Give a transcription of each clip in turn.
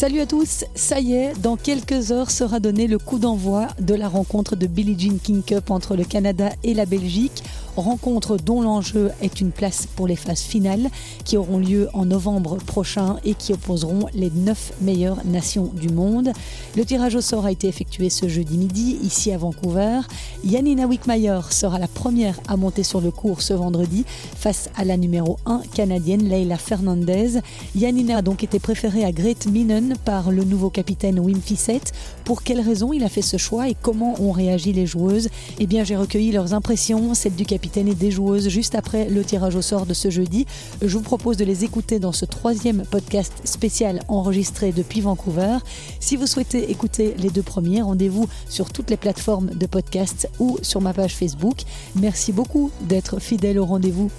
Salut à tous, ça y est, dans quelques heures sera donné le coup d'envoi de la rencontre de Billie Jean King Cup entre le Canada et la Belgique. Rencontre dont l'enjeu est une place pour les phases finales qui auront lieu en novembre prochain et qui opposeront les neuf meilleures nations du monde. Le tirage au sort a été effectué ce jeudi midi ici à Vancouver. Yanina Wickmayer sera la première à monter sur le cours ce vendredi face à la numéro 1 canadienne Leila Fernandez. Yanina a donc été préférée à Great Minen par le nouveau capitaine Wim Fissette. Pour quelles raisons il a fait ce choix et comment ont réagi les joueuses? Eh bien, j'ai recueilli leurs impressions, celles du capitaine et des joueuses juste après le tirage au sort de ce jeudi. Je vous propose de les écouter dans ce troisième podcast spécial enregistré depuis Vancouver. Si vous souhaitez écouter les deux premiers, rendez-vous sur toutes les plateformes de podcast ou sur ma page Facebook. Merci beaucoup d'être fidèle au rendez-vous.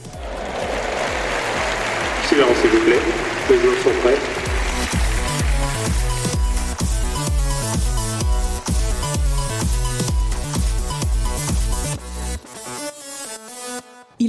Silence s'il vous plaît, les joueurs sont prêts.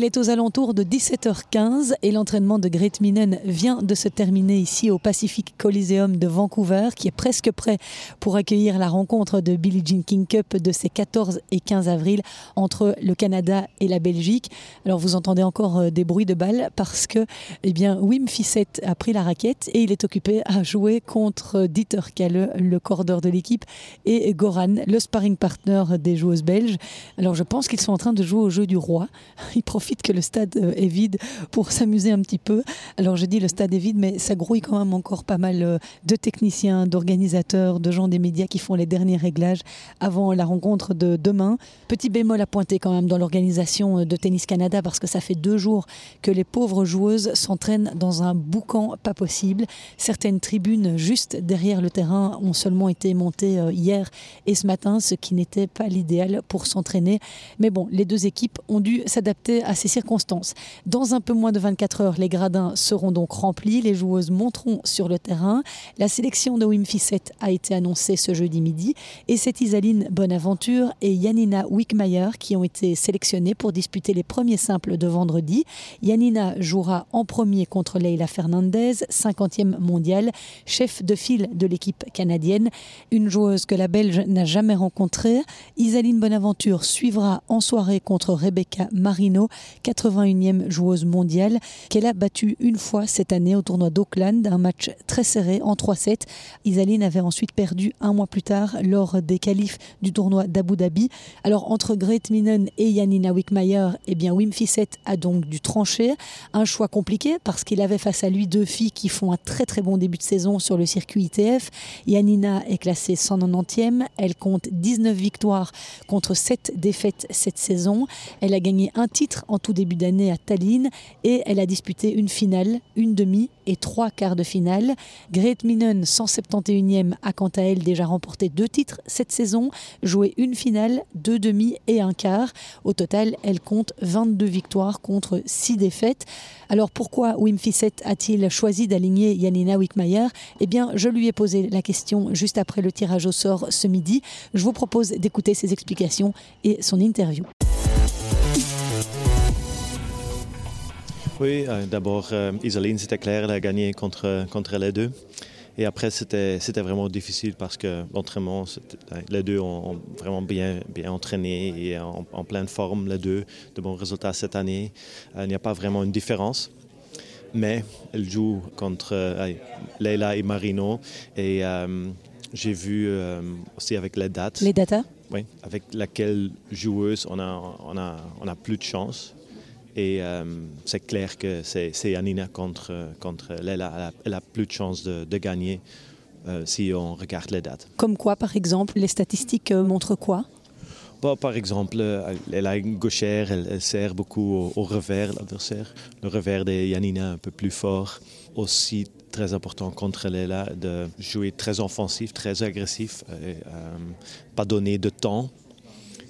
Il est aux alentours de 17h15 et l'entraînement de Great Minen vient de se terminer ici au Pacific Coliseum de Vancouver, qui est presque prêt pour accueillir la rencontre de Billie Jean King Cup de ces 14 et 15 avril entre le Canada et la Belgique. Alors vous entendez encore euh, des bruits de balles parce que eh bien, Wim Fissette a pris la raquette et il est occupé à jouer contre Dieter Kalle, le cordeur de l'équipe, et Goran, le sparring partner des joueuses belges. Alors je pense qu'ils sont en train de jouer au jeu du roi. que le stade euh, est vide pour s'amuser un petit peu. Alors je dis le stade est vide, mais ça grouille quand même encore pas mal euh, de techniciens, d'organisateurs, de gens des médias qui font les derniers réglages avant la rencontre de demain. Petit bémol à pointer quand même dans l'organisation euh, de Tennis Canada parce que ça fait deux jours que les pauvres joueuses s'entraînent dans un boucan pas possible. Certaines tribunes juste derrière le terrain ont seulement été montées hier et ce matin, ce qui n'était pas l'idéal pour s'entraîner. Mais bon, les deux équipes ont dû s'adapter à ces circonstances. Dans un peu moins de 24 heures, les gradins seront donc remplis, les joueuses monteront sur le terrain. La sélection de Wim Fissette a été annoncée ce jeudi midi et c'est Isaline Bonaventure et Yanina Wickmayer qui ont été sélectionnées pour disputer les premiers simples de vendredi. Yanina jouera en premier contre Leila Fernandez, 50e mondiale, chef de file de l'équipe canadienne, une joueuse que la Belge n'a jamais rencontrée. Isaline Bonaventure suivra en soirée contre Rebecca Marino, 81e joueuse mondiale, qu'elle a battue une fois cette année au tournoi d'Auckland, un match très serré en 3-7. Isaline avait ensuite perdu un mois plus tard lors des qualifs du tournoi d'Abu Dhabi. Alors entre Great Minen et Janina Wickmayer, eh bien Wim Fissette a donc dû trancher. Un choix compliqué parce qu'il avait face à lui deux filles qui font un très très bon début de saison sur le circuit ITF. Janina est classée 190e, elle compte 19 victoires contre 7 défaites cette saison. Elle a gagné un titre en tout début d'année à Tallinn et elle a disputé une finale, une demi et trois quarts de finale. Great Minen, 171e, a quant à elle déjà remporté deux titres cette saison, joué une finale, deux demi et un quart. Au total, elle compte 22 victoires contre 6 défaites. Alors pourquoi Wim Fissette a-t-il choisi d'aligner Janina Wickmayer Eh bien, je lui ai posé la question juste après le tirage au sort ce midi. Je vous propose d'écouter ses explications et son interview. Oui, euh, d'abord, euh, Isoline, c'était clair, elle a gagné contre, contre les deux. Et après, c'était vraiment difficile parce que l'entraînement, les deux ont vraiment bien, bien entraîné et en, en pleine forme, les deux, de bons résultats cette année. Euh, il n'y a pas vraiment une différence. Mais elle joue contre euh, Leila et Marino et euh, j'ai vu euh, aussi avec les dates. Les datas? Oui, avec laquelle joueuse on a, on a, on a plus de chance. Et euh, c'est clair que c'est Anina contre, contre Leila. Elle a, plus de chances de, de gagner euh, si on regarde les dates. Comme quoi, par exemple Les statistiques euh, montrent quoi? Bon, par exemple, elle a une gauchère, elle, elle sert beaucoup au, au revers, l'adversaire. Le revers de Yanina un peu plus fort. Aussi très important contre Leila de jouer très offensif, très agressif, et, euh, pas donner de temps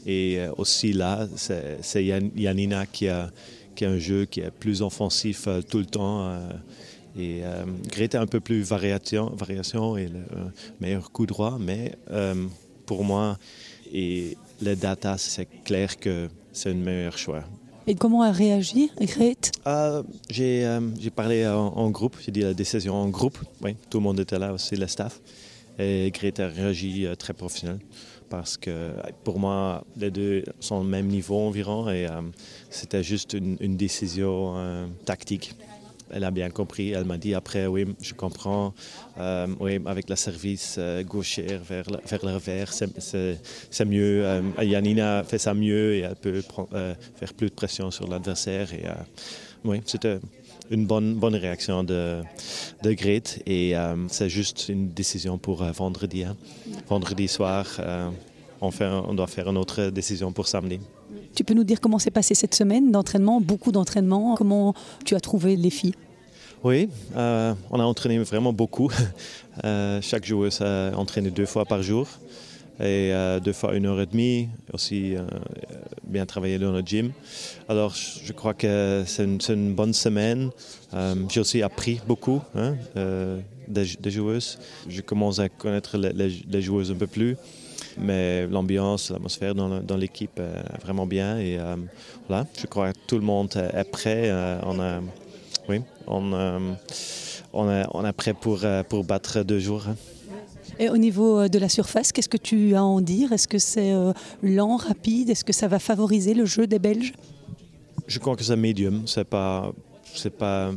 et euh, aussi là, c'est Yanina qui a, qui a un jeu qui est plus offensif euh, tout le temps. Euh, et Greta un peu plus variation, variation et le meilleur coup droit, mais pour moi, et les data, c'est clair que c'est un meilleur choix. Et comment a réagi Grete euh, J'ai parlé en, groupe, j'ai dit la décision en groupe. Oui, tout le monde était là, aussi le staff. Et Grete a réagi très professionnel parce que pour moi, les deux sont au même niveau environ et c'était juste une décision tactique elle a bien compris. Elle m'a dit après, oui, je comprends. Euh, oui, avec la service euh, gauchère vers, vers le revers, c'est mieux. Euh, Yanina fait ça mieux et elle peut faire plus de pression sur l'adversaire. Et oui, c'était une bonne, bonne réaction de, de Grete et c'est juste une décision pour vendredi. Hein. Vendredi soir, on, fait, on doit faire une autre décision pour samedi. Tu peux nous dire comment s'est passée cette semaine d'entraînement, beaucoup d'entraînement Comment tu as trouvé les filles? Oui, euh, on a entraîné vraiment beaucoup. Euh, chaque joueuse a entraîné deux fois par jour et euh, deux fois une heure et demie, aussi bien travaillé dans le gym. Alors je crois que c'est une, bonne semaine. J'ai aussi appris beaucoup hein, des, joueuses. Je commence à connaître les joueuses un peu plus. Mais l'ambiance, l'atmosphère dans, l'équipe est vraiment bien. Et euh, voilà, je crois que tout le monde est prêt. Euh, on euh, est, prêt pour, pour battre deux jours. Hein. Et au niveau de la surface, qu'est-ce que tu as à en dire? Est-ce que c'est lent, rapide? Est-ce que ça va favoriser le jeu des Belges? Je crois que c'est médium. C'est pas pas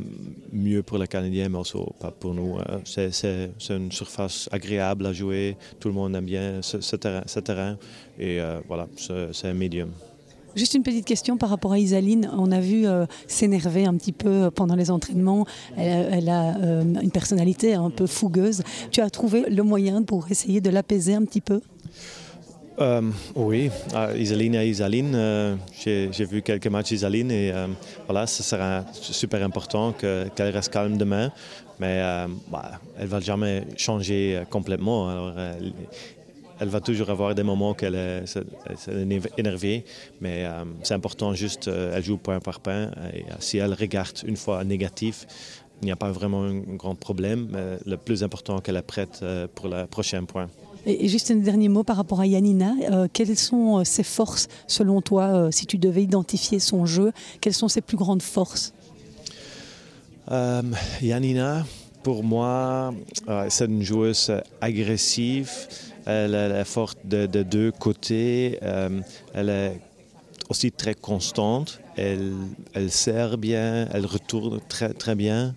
mieux pour les Canadiens, mais aussi pas pour nous. Euh, c'est une surface agréable à jouer. Tout le monde aime bien ce, terrain, Et euh, voilà, c'est un médium. Juste une petite question par rapport à Isaline. On a vu euh, s'énerver un petit peu pendant les entraînements. Elle, a une personnalité un peu fougueuse. Tu as trouvé le moyen pour essayer de l'apaiser un petit peu? Euh, oui, ah, Isaline et Isaline, euh, j'ai vu quelques matchs d'Isaline et euh, voilà, ce sera super important qu'elle reste calme demain, mais bah, elle ne va jamais changer complètement. Elle va toujours avoir des moments qu'elle est, énervée, mais c'est important juste, elle joue point par point. Et si elle regarde une fois négatif, il n'y a pas vraiment un grand problème. Mais le plus important qu'elle est prête pour le prochain point. Et juste un dernier mot par rapport à Yanina. Euh, quelles sont euh, ses forces selon toi, euh, si tu devais identifier son jeu Quelles sont ses plus grandes forces? Yanina, pour moi, c'est une joueuse agressive. Elle, est forte de, deux côtés. elle est aussi très constante. Elle, elle sert bien, elle retourne très, très bien.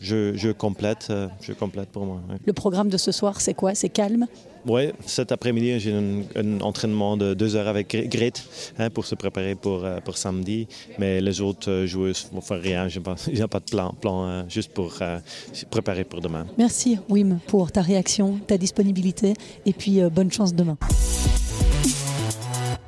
Je, je complète, je complète pour moi. Le programme de ce soir, c'est quoi? C'est calme? Oui, cet après-midi, j'ai un, entraînement de deux heures avec Grete hein, pour se préparer pour, euh, pour samedi. Mais les autres euh, joueuses ne vont faire rien. Je n'ai pas, de plan, plan hein, juste pour euh, préparer pour demain. Merci, Wim, pour ta réaction, ta disponibilité et puis bonne chance demain.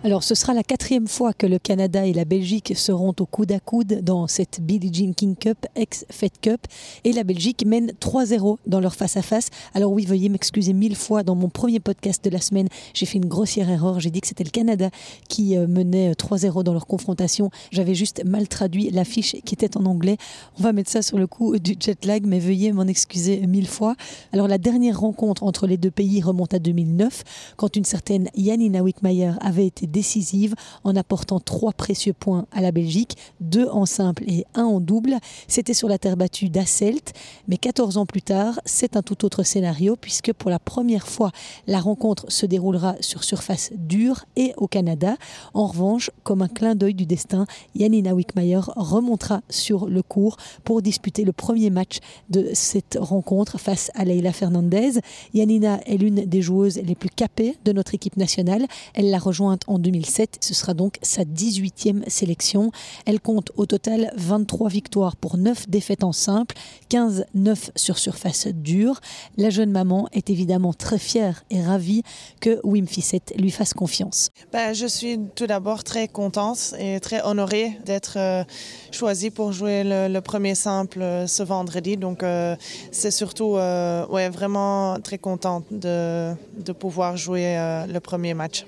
Alors ce sera la quatrième fois que le Canada et la Belgique seront au coude à coude dans cette Billie Jean King Cup, ex-Fed Cup. Et la Belgique mène 3-0 dans leur face-à-face. Alors oui, veuillez m'excuser mille fois, dans mon premier podcast de la semaine, j'ai fait une grossière erreur. J'ai dit que c'était le Canada qui euh, menait 3-0 euh, dans leur confrontation. J'avais juste mal traduit l'affiche qui était en anglais. On va mettre ça sur le coup du jet lag, mais veuillez m'en excuser mille fois. Alors la dernière rencontre entre les deux pays remonte à 2009, quand une certaine Janina Wickmayer avait été décisive en apportant trois précieux points à la Belgique, deux en simple et un en double. C'était sur la terre battue d'Asselt, mais 14 ans plus tard, c'est un tout autre scénario puisque pour la première fois, la rencontre se déroulera sur surface dure et au Canada. En revanche, comme un clin d'œil du destin, Janina Wickmayer remontera sur le cours pour disputer le premier match de cette rencontre face à Leila Fernandez. Janina est l'une des joueuses les plus capées de notre équipe nationale. Elle l'a rejointe en 2007. Ce sera donc sa 18e sélection. Elle compte au total 23 victoires pour 9 défaites en simple, 15-9 sur surface dure. La jeune maman est évidemment très fière et ravie que Wim Fissette lui fasse confiance. Ben, je suis tout d'abord très contente et très honorée d'être euh, choisie pour jouer le, premier simple euh, ce vendredi. Donc euh, c'est surtout ouais, vraiment très contente de pouvoir jouer le premier match.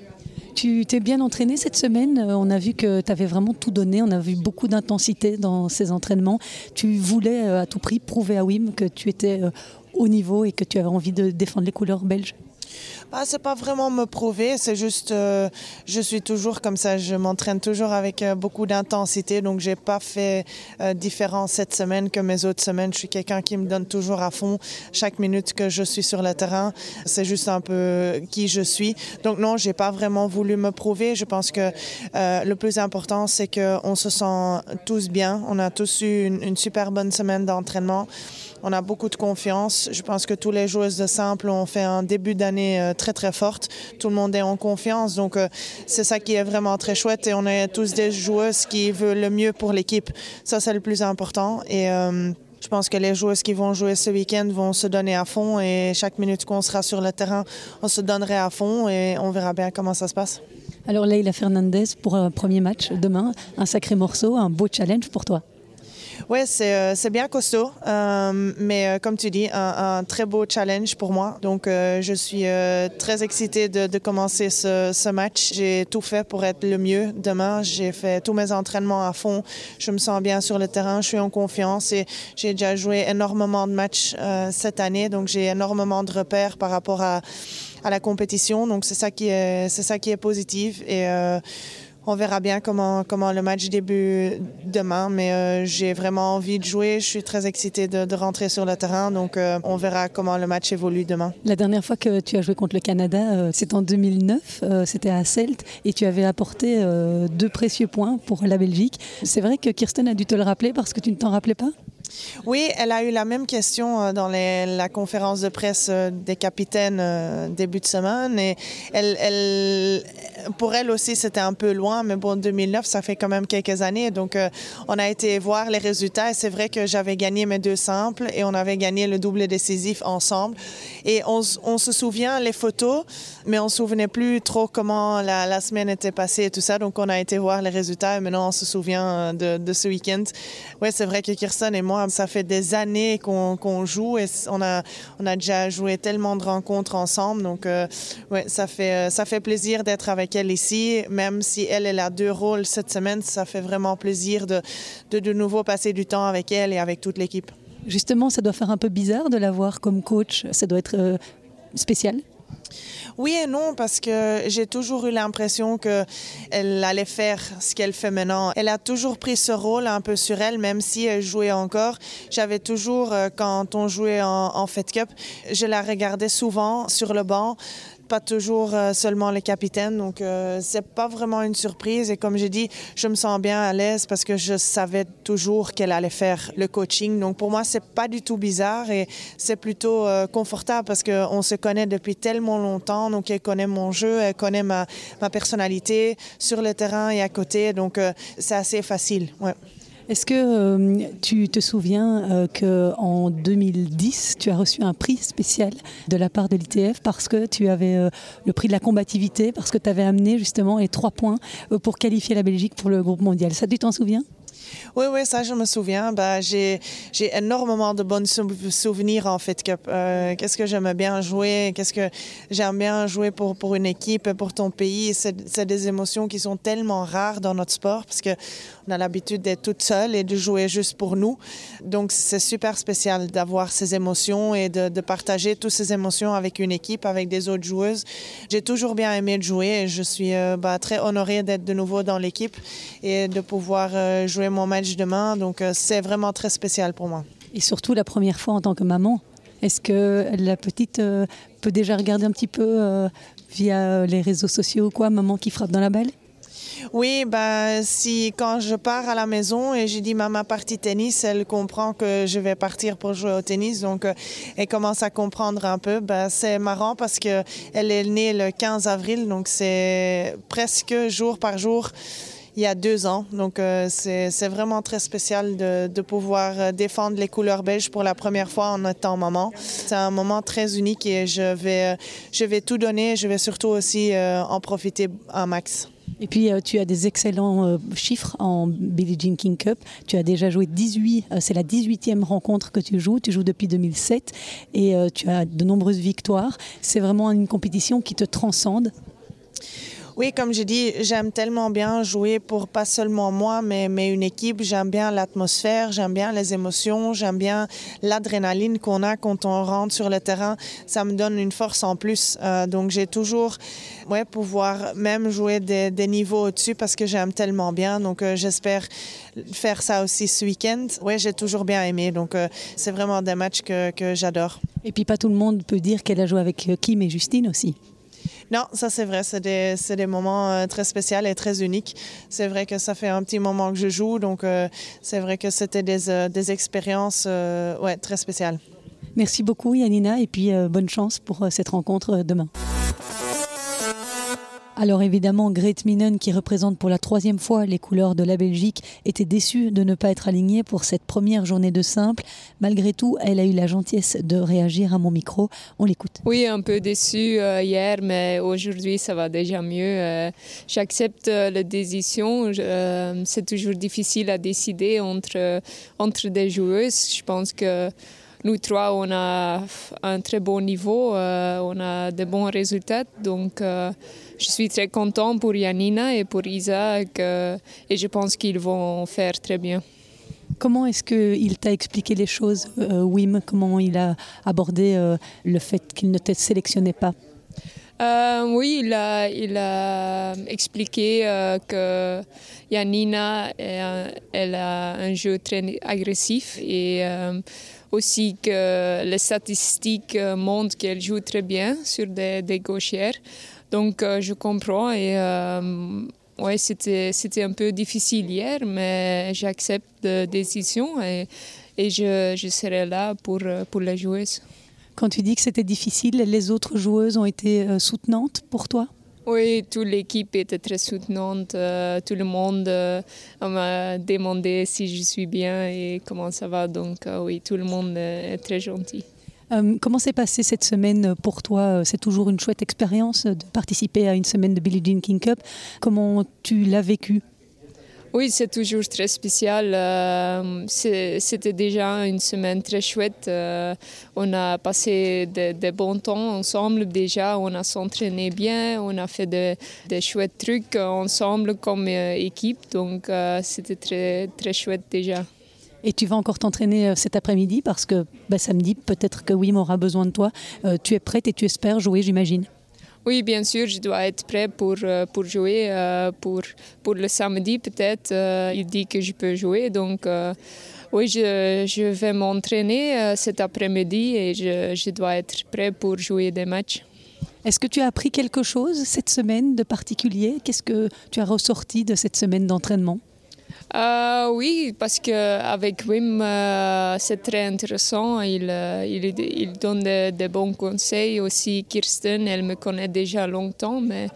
Tu t'es bien entraîné cette semaine? Euh, on a vu que tu avais vraiment tout donné. On a vu beaucoup d'intensité dans ces entraînements. Tu voulais euh, à tout prix prouver à Wim que tu étais euh, au niveau et que tu avais envie de défendre les couleurs belges? Ah, c'est pas vraiment me prouver, c'est juste, euh, je suis toujours comme ça, je m'entraîne toujours avec euh, beaucoup d'intensité, donc j'ai pas fait euh, différent cette semaine que mes autres semaines. Je suis quelqu'un qui me donne toujours à fond chaque minute que je suis sur le terrain. C'est juste un peu qui je suis. Donc non, j'ai pas vraiment voulu me prouver. Je pense que le plus important, c'est qu'on se sent tous bien. On a tous eu une, une super bonne semaine d'entraînement. On a beaucoup de confiance. Je pense que tous les joueuses de simple ont fait un début d'année euh, très très forte. Tout le monde est en confiance. Donc euh, c'est ça qui est vraiment très chouette. Et on est tous des joueuses qui veulent le mieux pour l'équipe. Ça, c'est le plus important. Et euh, je pense que les joueuses qui vont jouer ce week-end vont se donner à fond et chaque minute qu'on sera sur le terrain, on se donnerait à fond et on verra bien comment ça se passe. Alors Leila Fernandez pour un premier match demain, un sacré morceau, un beau challenge pour toi. Oui, c'est, c'est bien costaud, euh, mais euh, comme tu dis, un, très beau challenge pour moi. Donc, euh, je suis très excitée de, commencer ce, match. J'ai tout fait pour être le mieux demain. J'ai fait tous mes entraînements à fond. Je me sens bien sur le terrain, je suis en confiance et j'ai déjà joué énormément de matchs cette année. Donc, j'ai énormément de repères par rapport à, à la compétition. Donc, c'est ça qui est, ça qui est positif. Et on verra bien comment, le match débute demain, mais euh, j'ai vraiment envie de jouer. Je suis très excitée de, rentrer sur le terrain, donc euh, on verra comment le match évolue demain. La dernière fois que tu as joué contre le Canada, euh, c'était en 2009, euh, c'était à Celt, et tu avais apporté deux précieux points pour la Belgique. C'est vrai que Kirsten a dû te le rappeler parce que tu ne t'en rappelais pas? Oui, elle a eu la même question euh, dans la conférence de presse euh, des capitaines euh, début de semaine. Et pour elle aussi, c'était un peu loin, mais bon, 2009, ça fait quand même quelques années. Donc, on a été voir les résultats. Et c'est vrai que j'avais gagné mes deux simples et on avait gagné le double décisif ensemble. Et on, se souvient les photos, mais on ne se souvenait plus trop comment la, semaine était passée et tout ça. Donc, on a été voir les résultats et maintenant on se souvient de ce week-end. Oui, c'est vrai que Kirsten et moi, ça fait des années qu'on qu joue et on a, déjà joué tellement de rencontres ensemble. Donc, euh, ouais, ça fait, plaisir d'être avec elle ici. Même si elle, elle a deux rôles cette semaine, ça fait vraiment plaisir de de, nouveau passer du temps avec elle et avec toute l'équipe. Justement, ça doit faire un peu bizarre de la voir comme coach. Ça doit être euh, spécial. Oui et non, parce que j'ai toujours eu l'impression qu'elle allait faire ce qu'elle fait maintenant. Elle a toujours pris ce rôle un peu sur elle, même si elle jouait encore. J'avais toujours, euh, quand on jouait en, en Fed Cup, je la regardais souvent sur le banc pas toujours euh, seulement les capitaines. Donc, euh, c'est pas vraiment une surprise. Et comme j'ai dit, je me sens bien à l'aise parce que je savais toujours qu'elle allait faire le coaching. Donc, pour moi, c'est pas du tout bizarre et c'est plutôt euh, confortable parce qu'on se connaît depuis tellement longtemps. Donc, elle connaît mon jeu, elle connaît ma, ma personnalité sur le terrain et à côté. Donc, euh, c'est assez facile. Ouais. Est-ce que euh, tu te souviens euh, qu'en 2010, tu as reçu un prix spécial de la part de l'ITF parce que tu avais euh, le prix de la combativité, parce que tu avais amené justement les trois points euh, pour qualifier la Belgique pour le groupe mondial? Ça, tu t'en souviens? Oui, oui, ça, je me souviens. Bah, j'ai énormément de bons souvenirs en fait. Qu'est-ce que j'aimais bien jouer Qu'est-ce que j'aime bien jouer pour, pour une équipe, pour ton pays C'est des émotions qui sont tellement rares dans notre sport parce que on a l'habitude d'être toute seule et de jouer juste pour nous. Donc, c'est super spécial d'avoir ces émotions et de, partager toutes ces émotions avec une équipe, avec des autres joueuses. J'ai toujours bien aimé jouer et je suis euh, bah, très honorée d'être de nouveau dans l'équipe et de pouvoir euh, jouer mon match demain. Donc, euh, c'est vraiment très spécial pour moi. Et surtout la première fois en tant que maman. Est-ce que la petite peut déjà regarder un petit peu via les réseaux sociaux ou quoi, maman qui frappe dans la balle? Oui, bah, si quand je pars à la maison et j'ai dit ma partie tennis, elle comprend que je vais partir pour jouer au tennis, donc euh, elle commence à comprendre un peu. Bah, c'est marrant parce que elle est née le 15 avril, donc c'est presque jour par jour. Il y a deux ans. Donc, euh, c'est vraiment très spécial de, pouvoir défendre les couleurs belges pour la première fois en étant maman. C'est un moment très unique et je vais, je vais tout donner. Je vais surtout aussi euh, en profiter un max. Et puis euh, tu as des excellents euh, chiffres en Billie Jean King Cup. Tu as déjà joué 18, euh, c'est la 18e rencontre que tu joues. Tu joues depuis 2007 et tu as de nombreuses victoires. C'est vraiment une compétition qui te transcende. Oui, comme j'ai dit, j'aime tellement bien jouer pour pas seulement moi, mais, une équipe. J'aime bien l'atmosphère, j'aime bien les émotions, j'aime bien l'adrénaline qu'on a quand on rentre sur le terrain. Ça me donne une force en plus. Euh, donc j'ai toujours, ouais, pouvoir même jouer des, des niveaux au-dessus parce que j'aime tellement bien. Donc euh, j'espère faire ça aussi ce week-end. Oui, j'ai toujours bien aimé. Donc euh, c'est vraiment des matchs que, que j'adore. Et puis pas tout le monde peut dire qu'elle a joué avec Kim et Justine aussi. Non, ça c'est vrai, c'est des, des, moments euh, très spéciaux et très uniques. C'est vrai que ça fait un petit moment que je joue, donc euh, c'est vrai que c'était des, euh, des, expériences ouais, très spéciales. Merci beaucoup Yanina et puis bonne chance pour cette rencontre demain. Alors évidemment, Grete Minen, qui représente pour la troisième fois les couleurs de la Belgique, était déçue de ne pas être alignée pour cette première journée de simple. Malgré tout, elle a eu la gentillesse de réagir à mon micro. On l'écoute. Oui, un peu déçue euh, hier, mais aujourd'hui, ça va déjà mieux. Euh, J'accepte euh, la décision. C'est toujours difficile à décider entre, entre des joueuses. Je pense que nous trois, on a un très bon niveau, euh, on a de bons résultats. Donc, euh, je suis très content pour Yanina et pour Isaac euh, et je pense qu'ils vont faire très bien. Comment est-ce qu'il t'a expliqué les choses, Wim? Comment il a abordé le fait qu'il ne te sélectionnait pas? Euh, oui, il a, il a expliqué euh, que Yanina, elle a un jeu très agressif et euh, aussi que les statistiques euh, montrent qu'elle joue très bien sur des, des gauchères. Donc je comprends et ouais, c'était c'était un peu difficile hier, mais j'accepte la décision et, je, serai là pour, pour la joueuse. Quand tu dis que c'était difficile, les autres joueuses ont été euh, soutenantes pour toi? Oui, toute l'équipe était très soutenante. euh, tout le monde euh, m'a demandé si je suis bien et comment ça va. Donc euh, oui, tout le monde est très gentil. Comment s'est passée cette semaine pour toi? C'est toujours une chouette expérience de participer à une semaine de Billie Jean King Cup. Comment tu l'as vécu Oui, c'est toujours très spécial. Euh, C'était déjà une semaine très chouette. Euh, on a passé de, de bons temps ensemble déjà. On a s'entraîné bien. On a fait de, de chouettes trucs ensemble comme euh, équipe. Donc c'était très, très chouette déjà. Et tu vas encore t'entraîner cet après-midi parce que bah, samedi, peut-être que Wim aura besoin de toi. Tu es prête et tu espères jouer, j'imagine. Oui, bien sûr, je dois être prêt pour, euh, pour jouer. euh, pour, pour le samedi, peut-être, euh, il dit que je peux jouer. Donc, oui, je, je vais m'entraîner cet après-midi et je, je dois être prêt pour jouer des matchs. Est-ce que tu as appris quelque chose cette semaine de particulier? Qu'est-ce que tu as ressorti de cette semaine d'entraînement? Euh, oui, parce qu'avec Wim, euh, c'est très intéressant. Il, euh, donne de, de bons conseils. Aussi, Kirsten, elle me connaît déjà longtemps, mais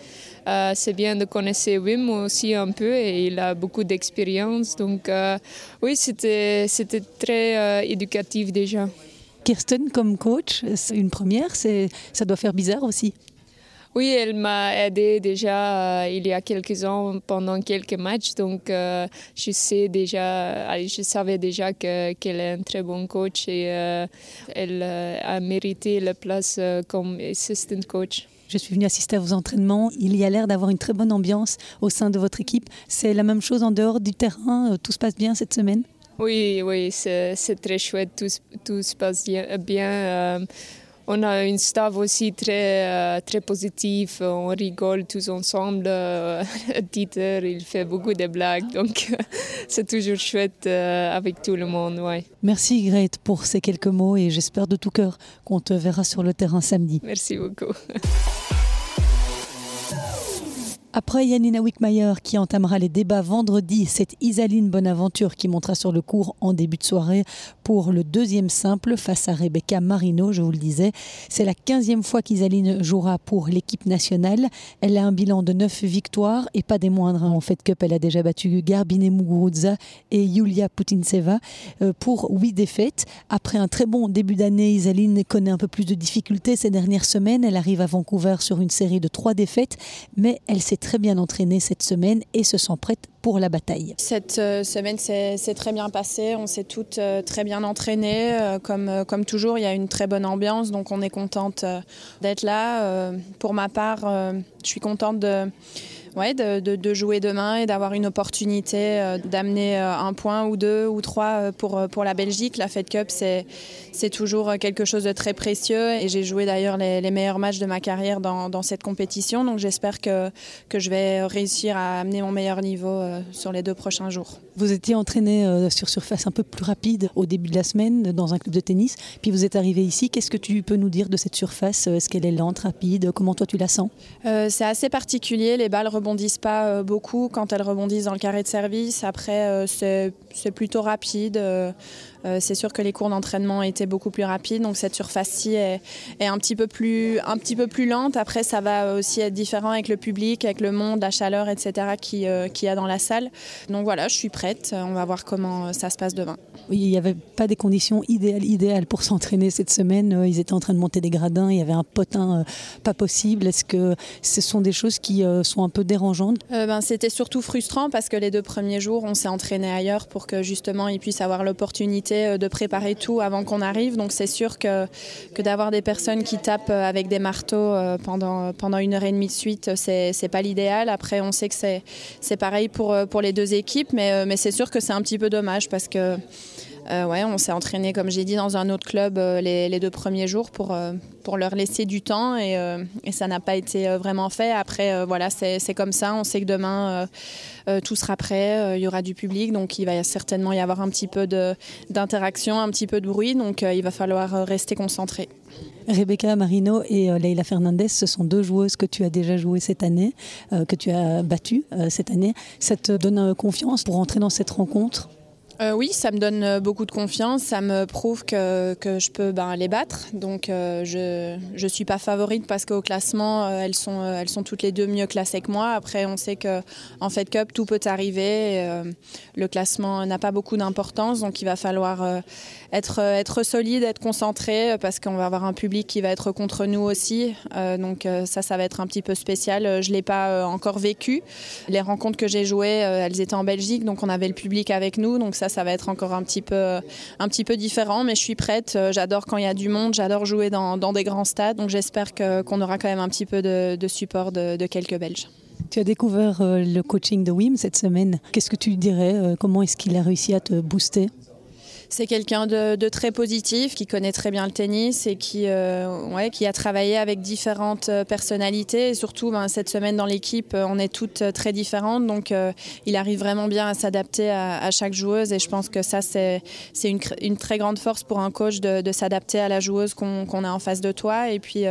c'est bien de connaître Wim aussi un peu et il a beaucoup d'expérience. Donc, oui, c'était très éducatif déjà. Kirsten comme coach, c'est une première, ça doit faire bizarre aussi. Oui, elle m'a aidé déjà euh, il y a quelques ans pendant quelques matchs, donc euh, je sais déjà, allez, je savais déjà que- qu'elle est un très bon coach et euh, elle euh, a mérité la place euh, comme assistant coach. Je suis venue assister à vos entraînements. Il y a l'air d'avoir une très bonne ambiance au sein de votre équipe. C'est la même chose en dehors du terrain. Euh, Tout se passe bien cette semaine? Oui, oui, c'est très chouette, tout, se- tout se passe bien. bien, euh, on a une staff aussi très, euh, très positif, on rigole tous ensemble. Euh, Dieter, il fait beaucoup de blagues, donc c'est toujours chouette euh, avec tout le monde. Ouais. Merci Grete pour ces quelques mots et j'espère de tout cœur qu'on te verra sur le terrain samedi. Merci beaucoup. Après Yanina Wickmayer qui entamera les débats vendredi, c'est Isaline Bonaventure qui montera sur le cours en début de soirée pour le deuxième simple face à Rebecca Marino, je vous le disais. C'est la 15e fois qu'Isaline jouera pour l'équipe nationale. Elle a un bilan de 9 victoires et pas des moindres. hein. En fait, Cup, elle a déjà battu Garbine Muguruza et Yulia Putintseva euh, pour 8 défaites. Après un très bon début d'année, Isaline connaît un peu plus de difficultés ces dernières semaines. Elle arrive à Vancouver sur une série de 3 défaites, mais elle s'est très bien entraînée cette semaine et se sent prête pour la bataille. Cette euh, semaine s'est très bien passée, on s'est toutes euh, très bien entraînées. Euh, comme, comme toujours, il y a une très bonne ambiance, donc on est contente d'être là. Pour ma part, je suis contente de ouais, de, de, jouer demain et d'avoir une opportunité euh, d'amener euh, un point ou deux ou trois euh, pour, pour la Belgique. La Fed Cup, c'est, c'est toujours quelque chose de très précieux et j'ai joué d'ailleurs les, les, meilleurs matchs de ma carrière dans, dans, cette compétition. Donc j'espère que, que je vais réussir à amener mon meilleur niveau sur les deux prochains jours. Vous étiez entraîné sur surface un peu plus rapide au début de la semaine dans un club de tennis, puis vous êtes arrivé ici. Qu'est-ce que tu peux nous dire de cette surface? Est-ce qu'elle est lente, rapide? Comment toi tu la sens? C'est assez particulier. Les balles rebondissent pas euh, beaucoup quand elles rebondissent dans le carré de service. Après, euh, c'est plutôt rapide. Euh, c'est sûr que les cours d'entraînement étaient beaucoup plus rapides, donc cette surface-ci est, un, petit peu plus, un petit peu plus lente. Après, ça va aussi être différent avec le public, avec le monde, la chaleur, etc. qui, qui y a dans la salle. Donc voilà, je suis prête. On va voir comment ça se passe demain. Oui, il n'y avait pas des conditions idéales, idéales pour s'entraîner cette semaine. Ils étaient en train de monter des gradins, il y avait un potin pas possible. Est-ce que ce sont des choses qui sont un peu dérangeantes? Euh, ben, C'était surtout frustrant parce que les deux premiers jours, on s'est entraîné ailleurs pour que justement ils puissent avoir l'opportunité euh, de préparer tout avant qu'on arrive. Donc c'est sûr que, que d'avoir des personnes qui tapent euh, avec des marteaux pendant, pendant une heure et demie de suite, c'est, c'est pas l'idéal. Après, on sait que c'est, c'est pareil pour, pour les deux équipes, mais, mais c'est sûr que c'est un petit peu dommage parce que euh, ouais, on s'est entraîné, comme j'ai dit, dans un autre club euh, les, deux premiers jours pour, euh, pour leur laisser du temps et, et ça n'a pas été vraiment fait. Après, voilà, c'est comme ça. On sait que demain, tout sera prêt, il y aura du public, donc il va certainement y avoir un petit peu d'interaction, un petit peu de bruit, donc il va falloir rester concentré. Rebecca Marino et Leila Fernandez, ce sont deux joueuses que tu as déjà jouées cette année, que tu as battues cette année. Ça te donne confiance pour entrer dans cette rencontre? Euh, oui, ça me donne euh, beaucoup de confiance. Ça me prouve que, je peux ben, les battre. Donc, euh, je ne suis pas favorite parce qu'au classement, elles, sont, toutes les deux mieux classées que moi. Après, on sait qu'en Fed Cup, tout peut arriver. le classement n'a pas beaucoup d'importance. Donc, il va falloir être, être solide, être concentré parce qu'on va avoir un public qui va être contre nous aussi. donc, ça, ça va être un petit peu spécial. Je ne l'ai pas encore vécu. Les rencontres que j'ai jouées, elles étaient en Belgique. Donc, on avait le public avec nous. Donc, ça, ça, va être encore un petit peu, différent, mais je suis prête. Euh, j'adore quand il y a du monde, j'adore jouer dans, des grands stades, donc j'espère qu'on aura quand même un petit peu de, support de, quelques Belges. Tu as découvert euh, le coaching de Wim cette semaine. Qu'est-ce que tu dirais euh, Comment est-ce qu'il a réussi à te booster? C'est quelqu'un de, très positif, qui connaît très bien le tennis et qui, euh, a travaillé avec différentes euh, personnalités. Et surtout, ben, cette semaine dans l'équipe, euh, on est toutes très différentes. Donc, il arrive vraiment bien à s'adapter à, chaque joueuse. Et je pense que ça, c'est une, très grande force pour un coach de, s'adapter à la joueuse qu'on a en face de toi. Et puis,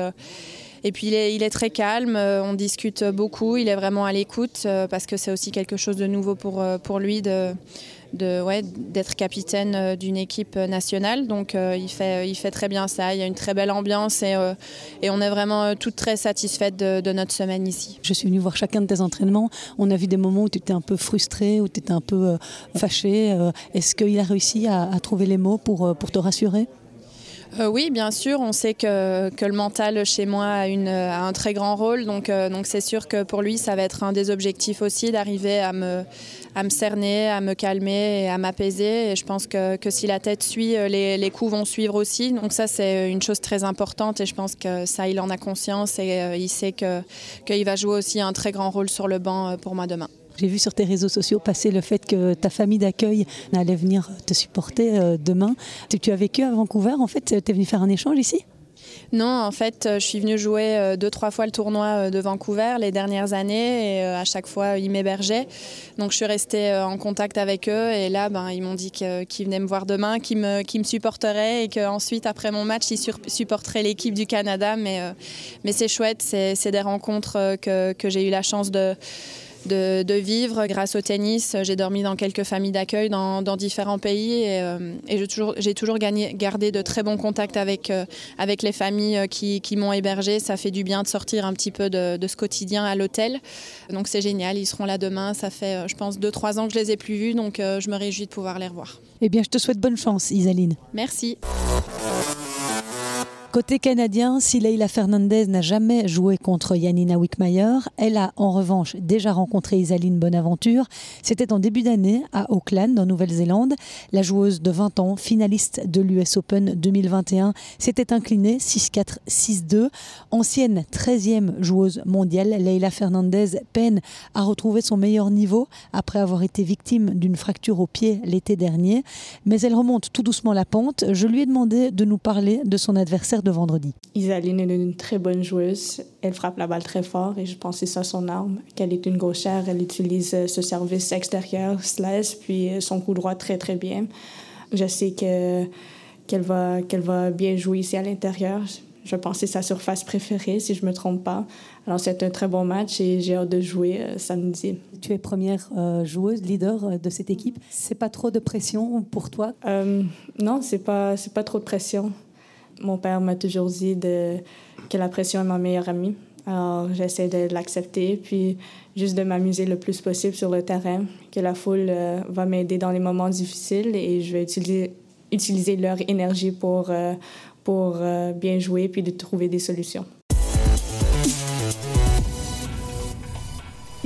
il est, très calme, on discute beaucoup, il est vraiment à l'écoute parce que c'est aussi quelque chose de nouveau pour, lui de, ouais, d'être capitaine euh, d'une équipe nationale. Donc euh, il, fait, il fait très bien ça, il y a une très belle ambiance et, euh, et on est vraiment toutes très satisfaites de, notre semaine ici. Je suis venue voir chacun de tes entraînements. On a vu des moments où tu étais un peu frustré, où tu étais un peu fâché. Est-ce qu'il a réussi à, à, trouver les mots pour, pour te rassurer? Euh, oui, bien sûr. On sait que, que le mental chez moi a, un très grand rôle. Donc, euh, donc c'est sûr que pour lui, ça va être un des objectifs aussi d'arriver à me, à me cerner, à me calmer et à m'apaiser. Et je pense que, que, si la tête suit, euh, les, les, coups vont suivre aussi. Donc ça, c'est une chose très importante. Et je pense que ça, il en a conscience et il sait qu'il va jouer aussi un très grand rôle sur le banc pour moi demain. J'ai vu sur tes réseaux sociaux passer le fait que ta famille d'accueil allait venir te supporter euh, demain. Tu as vécu à Vancouver, en fait, tu es venu faire un échange ici? Non, en fait, euh, je suis venue jouer euh, deux, trois fois le tournoi de Vancouver les dernières années et à chaque fois, ils m'hébergeaient. Donc, je suis restée en contact avec eux et là, ben, ils m'ont dit qu'ils venaient me voir demain, qu'ils me, supporteraient et qu'ensuite, après mon match, ils supporteraient l'équipe du Canada. Mais, c'est chouette, c'est des rencontres que j'ai eu la chance de de, vivre grâce au tennis. J'ai dormi dans quelques familles d'accueil dans, différents pays et, euh, j'ai toujours, toujours gardé de très bons contacts avec, euh, avec les familles euh, qui, m'ont hébergé. Ça fait du bien de sortir un petit peu de, ce quotidien à l'hôtel. Donc c'est génial, ils seront là demain. Ça fait, je pense, 2-3 ans que je les ai plus vus, donc je me réjouis de pouvoir les revoir. Eh bien, je te souhaite bonne chance, Isaline. Merci. Côté canadien, si Leila Fernandez n'a jamais joué contre Yanina Wickmayer, elle a en revanche déjà rencontré Isaline Bonaventure. C'était en début d'année à Auckland, en Nouvelle-Zélande. La joueuse de 20 ans, finaliste de l'US Open 2021, s'était inclinée 6-4, 6-2. Ancienne 13e joueuse mondiale, Leila Fernandez peine à retrouver son meilleur niveau après avoir été victime d'une fracture au pied l'été dernier. Mais elle remonte tout doucement la pente. Je lui ai demandé de nous parler de son adversaire vendredi. Isaline est une très bonne joueuse. Elle frappe la balle très fort et je pense que c'est ça son arme. Qu'elle est une gauchère, elle utilise euh, ce service extérieur, slash, puis euh, son coup droit très très bien. Je sais que qu'elle va qu'elle va bien jouer ici à l'intérieur. Je pense que c'est sa surface préférée, si je me trompe pas. Alors c'est un très bon match et j'ai hâte de jouer euh, samedi. Tu es première joueuse, leader de cette équipe. C'est pas trop de pression pour toi? Non, c'est pas c'est pas trop de pression. Mon père m'a toujours dit que la pression est ma meilleure amie. Alors, j'essaie de l'accepter, puis juste de m'amuser le plus possible sur le terrain, que la foule euh, va m'aider dans les moments difficiles et je vais utiliser, utiliser leur énergie pour, euh, pour euh, bien jouer puis de trouver des solutions.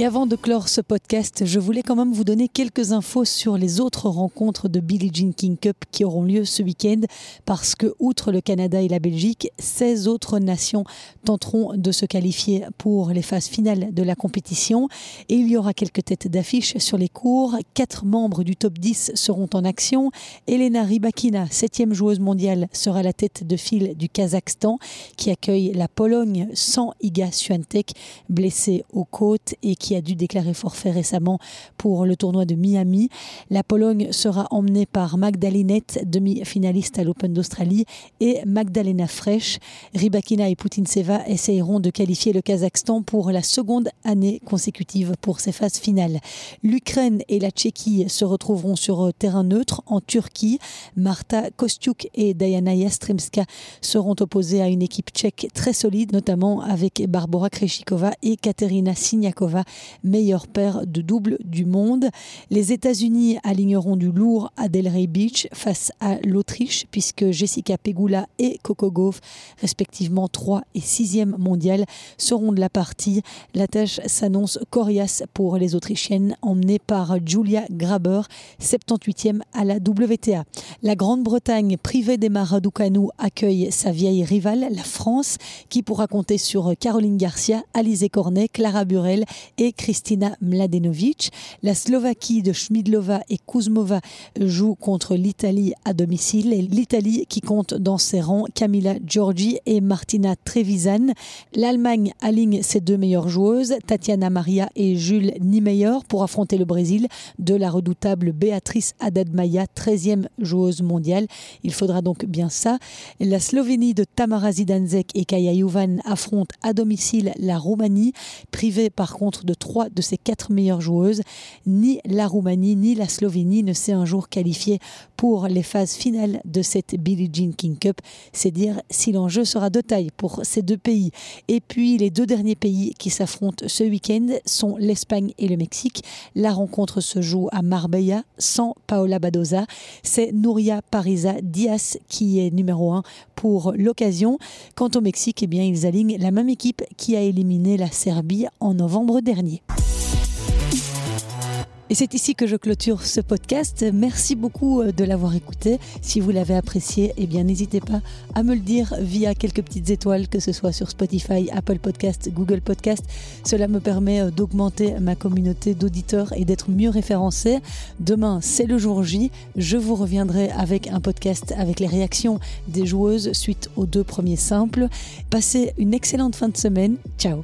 Et avant de clore ce podcast, je voulais quand même vous donner quelques infos sur les autres rencontres de Billie Jean King Cup qui auront lieu ce week-end parce que, outre le Canada et la Belgique, 16 autres nations tenteront de se qualifier pour les phases finales de la compétition. Et il y aura quelques têtes d'affiche sur les cours. Quatre membres du top 10 seront en action. Elena Rybakina, septième joueuse mondiale, sera la tête de file du Kazakhstan qui accueille la Pologne sans Iga Swiatek, blessée aux côtes et qui a dû déclarer forfait récemment pour le tournoi de Miami. La Pologne sera emmenée par Magdalinette, demi-finaliste à l'Open d'Australie, et Magdalena Fresh. Rybakina et Seva essayeront de qualifier le Kazakhstan pour la seconde année consécutive pour ces phases finales. L'Ukraine et la Tchéquie se retrouveront sur terrain neutre en Turquie. Marta Kostiuk et Diana Yastremska seront opposées à une équipe tchèque très solide, notamment avec Barbara Kreshikova et Katerina Siniakova meilleur paire de double du monde. Les États-Unis aligneront du lourd à Delray Beach face à l'Autriche, puisque Jessica Pegula et Coco Gauff, respectivement 3 et 6e mondial, seront de la partie. La tâche s'annonce coriace pour les Autrichiennes, emmenées par Julia Graber, 78e à la WTA. La Grande-Bretagne, privée des Raducanu, accueille sa vieille rivale, la France, qui pourra compter sur Caroline Garcia, Alizé Cornet, Clara Burel et Kristina Mladenovic. La Slovaquie de Schmidlova et Kuzmova joue contre l'Italie à domicile. L'Italie qui compte dans ses rangs Camilla Giorgi et Martina Trevisan. L'Allemagne aligne ses deux meilleures joueuses, Tatiana Maria et Jules Niemeyer, pour affronter le Brésil de la redoutable Béatrice Haddad-Maia, 13e joueuse mondiale. Il faudra donc bien ça. La Slovénie de Tamara Zidanzek et Kaya Juvan affrontent à domicile la Roumanie, privée par contre de trois de ses quatre meilleures joueuses. Ni la Roumanie ni la Slovénie ne s'est un jour qualifiée pour les phases finales de cette Billie Jean King Cup. C'est dire si l'enjeu sera de taille pour ces deux pays. Et puis les deux derniers pays qui s'affrontent ce week-end sont l'Espagne et le Mexique. La rencontre se joue à Marbella sans Paola Badoza. C'est Nouria Parisa Diaz qui est numéro un pour l'occasion. Quant au Mexique, eh bien, ils alignent la même équipe qui a éliminé la Serbie en novembre dernier. Et c'est ici que je clôture ce podcast. Merci beaucoup euh, de l'avoir écouté. Si vous l'avez apprécié, eh bien n'hésitez pas à me le dire via quelques petites étoiles, que ce soit sur Spotify, Apple Podcast, Google Podcast. Cela me permet euh, d'augmenter ma communauté d'auditeurs et d'être mieux référencé. Demain, c'est le jour J. Je vous reviendrai avec un podcast avec les réactions des joueuses suite aux deux premiers simples. Passez une excellente fin de semaine. Ciao